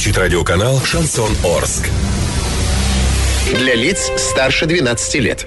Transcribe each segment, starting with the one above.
включить радиоканал «Шансон Орск». Для лиц старше 12 лет.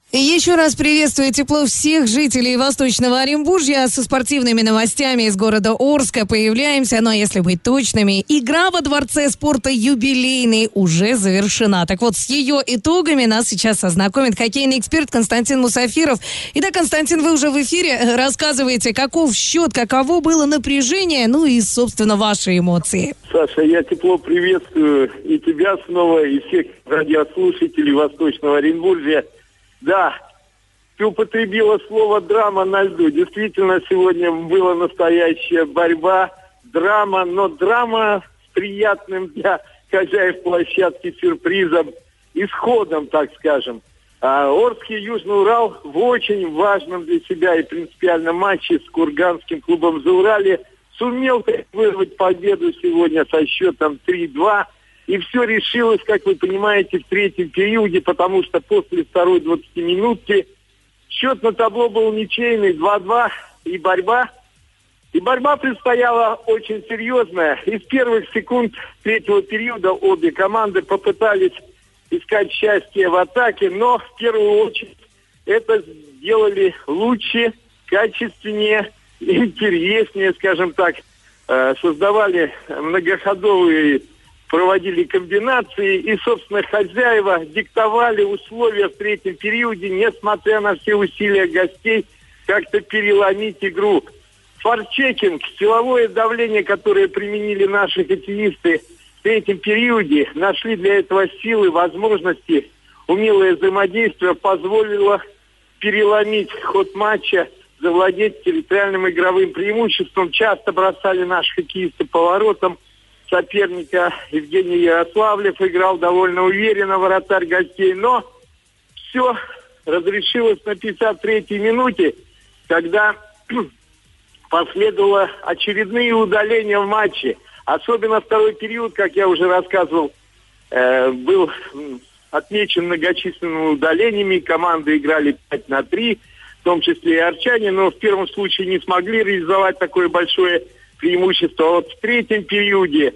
Еще раз приветствую тепло всех жителей Восточного Оренбуржья со спортивными новостями из города Орска. Появляемся, но если быть точными, игра во Дворце спорта юбилейный уже завершена. Так вот, с ее итогами нас сейчас ознакомит хоккейный эксперт Константин Мусафиров. Итак, Константин, вы уже в эфире. Рассказывайте, каков счет, каково было напряжение, ну и, собственно, ваши эмоции. Саша, я тепло приветствую и тебя снова, и всех радиослушателей Восточного Оренбуржья. Да, ты употребила слово драма на льду. Действительно, сегодня была настоящая борьба, драма, но драма с приятным для хозяев площадки сюрпризом, исходом, так скажем. А Орский Южный Урал в очень важном для себя и принципиальном матче с Курганским клубом «Заурале» сумел вырвать победу сегодня со счетом 3-2. И все решилось, как вы понимаете, в третьем периоде, потому что после второй 20 минутки счет на табло был ничейный, 2-2, и борьба. И борьба предстояла очень серьезная. Из первых секунд третьего периода обе команды попытались искать счастье в атаке, но в первую очередь это сделали лучше, качественнее, интереснее, скажем так, э, создавали многоходовые проводили комбинации, и, собственно, хозяева диктовали условия в третьем периоде, несмотря на все усилия гостей, как-то переломить игру. Форчекинг, силовое давление, которое применили наши хоккеисты в третьем периоде, нашли для этого силы, возможности, умелое взаимодействие позволило переломить ход матча, завладеть территориальным игровым преимуществом. Часто бросали наши хоккеисты поворотом – соперника Евгений Ярославлев играл довольно уверенно, вратарь гостей, но все разрешилось на 53-й минуте, когда последовало очередные удаления в матче. Особенно второй период, как я уже рассказывал, э, был отмечен многочисленными удалениями. Команды играли 5 на 3, в том числе и арчане, но в первом случае не смогли реализовать такое большое преимущество. А вот в третьем периоде,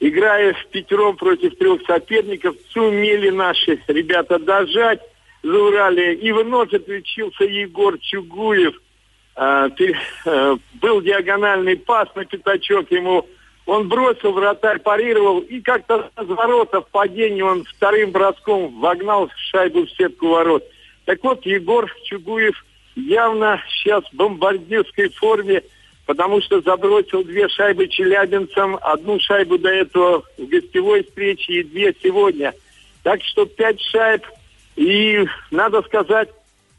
играя в пятером против трех соперников, сумели наши ребята дожать, заурали. И вновь отличился Егор Чугуев. А, а, был диагональный пас на пятачок ему. Он бросил, вратарь парировал, и как-то с ворота в падении он вторым броском вогнал шайбу в сетку ворот. Так вот, Егор Чугуев явно сейчас в бомбардирской форме потому что забросил две шайбы челябинцам, одну шайбу до этого в гостевой встрече и две сегодня. Так что пять шайб. И, надо сказать,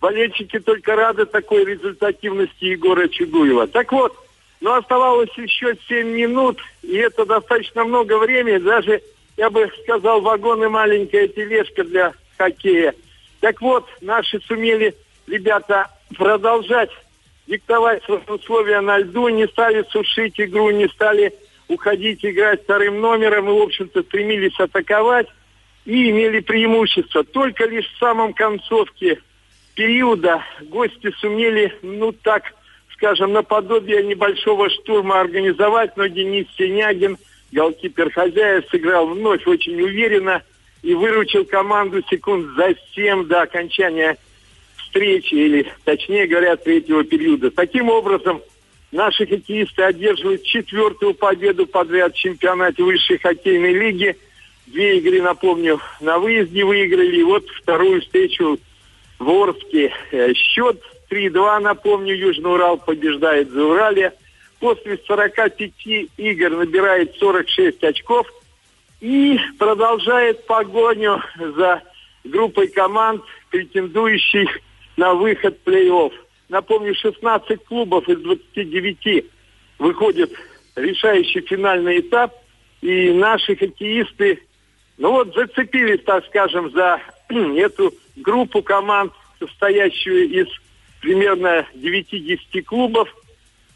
болельщики только рады такой результативности Егора Чугуева. Так вот, но оставалось еще 7 минут, и это достаточно много времени, даже, я бы сказал, вагон и маленькая тележка для хоккея. Так вот, наши сумели, ребята, продолжать диктовать свои условия на льду, не стали сушить игру, не стали уходить играть вторым номером и, в общем-то, стремились атаковать и имели преимущество. Только лишь в самом концовке периода гости сумели, ну так, скажем, наподобие небольшого штурма организовать, но Денис Синягин, голкипер хозяев, сыграл вновь очень уверенно и выручил команду секунд за 7 до окончания встречи, или точнее говоря, третьего периода. Таким образом, наши хоккеисты одерживают четвертую победу подряд в чемпионате высшей хоккейной лиги. Две игры, напомню, на выезде выиграли. И вот вторую встречу в Орске. Э, счет 3-2, напомню, Южный Урал побеждает за Урале. После 45 игр набирает 46 очков и продолжает погоню за группой команд, претендующих на выход плей-офф. Напомню, 16 клубов из 29 выходят в решающий финальный этап, и наши хоккеисты Ну вот зацепились, так скажем, за эту группу команд, состоящую из примерно 9-10 клубов,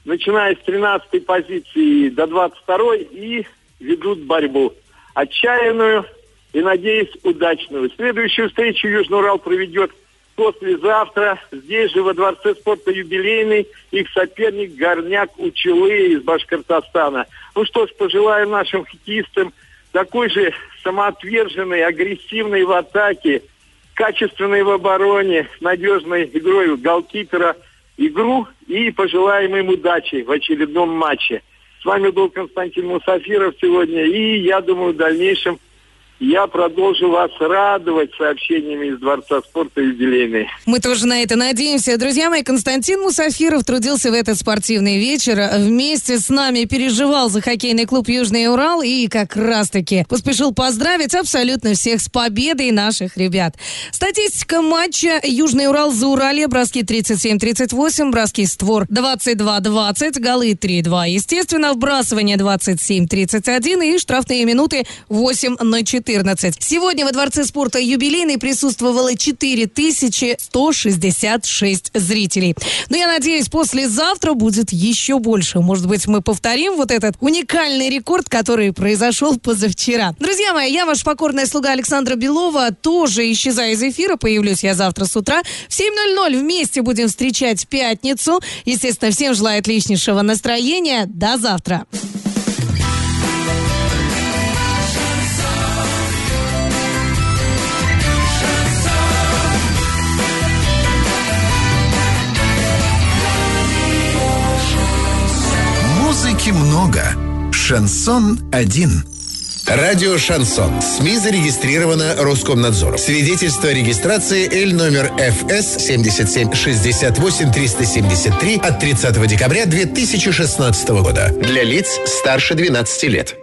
начиная с 13 позиции до 22 и ведут борьбу. Отчаянную и, надеюсь, удачную. Следующую встречу Южный Урал проведет послезавтра. Здесь же во Дворце спорта юбилейный их соперник Горняк Учелы из Башкортостана. Ну что ж, пожелаю нашим хоккеистам такой же самоотверженной, агрессивной в атаке, качественной в обороне, надежной игрой голкипера игру и пожелаем им удачи в очередном матче. С вами был Константин Мусафиров сегодня, и я думаю, в дальнейшем я продолжу вас радовать сообщениями из Дворца спорта юбилейный. Мы тоже на это надеемся. Друзья мои, Константин Мусафиров трудился в этот спортивный вечер. Вместе с нами переживал за хоккейный клуб «Южный Урал» и как раз-таки поспешил поздравить абсолютно всех с победой наших ребят. Статистика матча «Южный Урал» за Урале. Броски 37-38, броски створ 22-20, голы 3-2. Естественно, вбрасывание 27-31 и штрафные минуты 8 на 4. 14. Сегодня во Дворце спорта юбилейный присутствовало 4166 зрителей. Но я надеюсь, послезавтра будет еще больше. Может быть, мы повторим вот этот уникальный рекорд, который произошел позавчера. Друзья мои, я ваш покорная слуга Александра Белова. Тоже исчезаю из эфира. Появлюсь я завтра с утра. В 7.00 вместе будем встречать пятницу. Естественно, всем желаю отличнейшего настроения. До завтра. Шансон один. Радио «Шансон». СМИ зарегистрировано Роскомнадзором. Свидетельство о регистрации Л номер ФС 7768 373 от 30 декабря 2016 года. Для лиц старше 12 лет.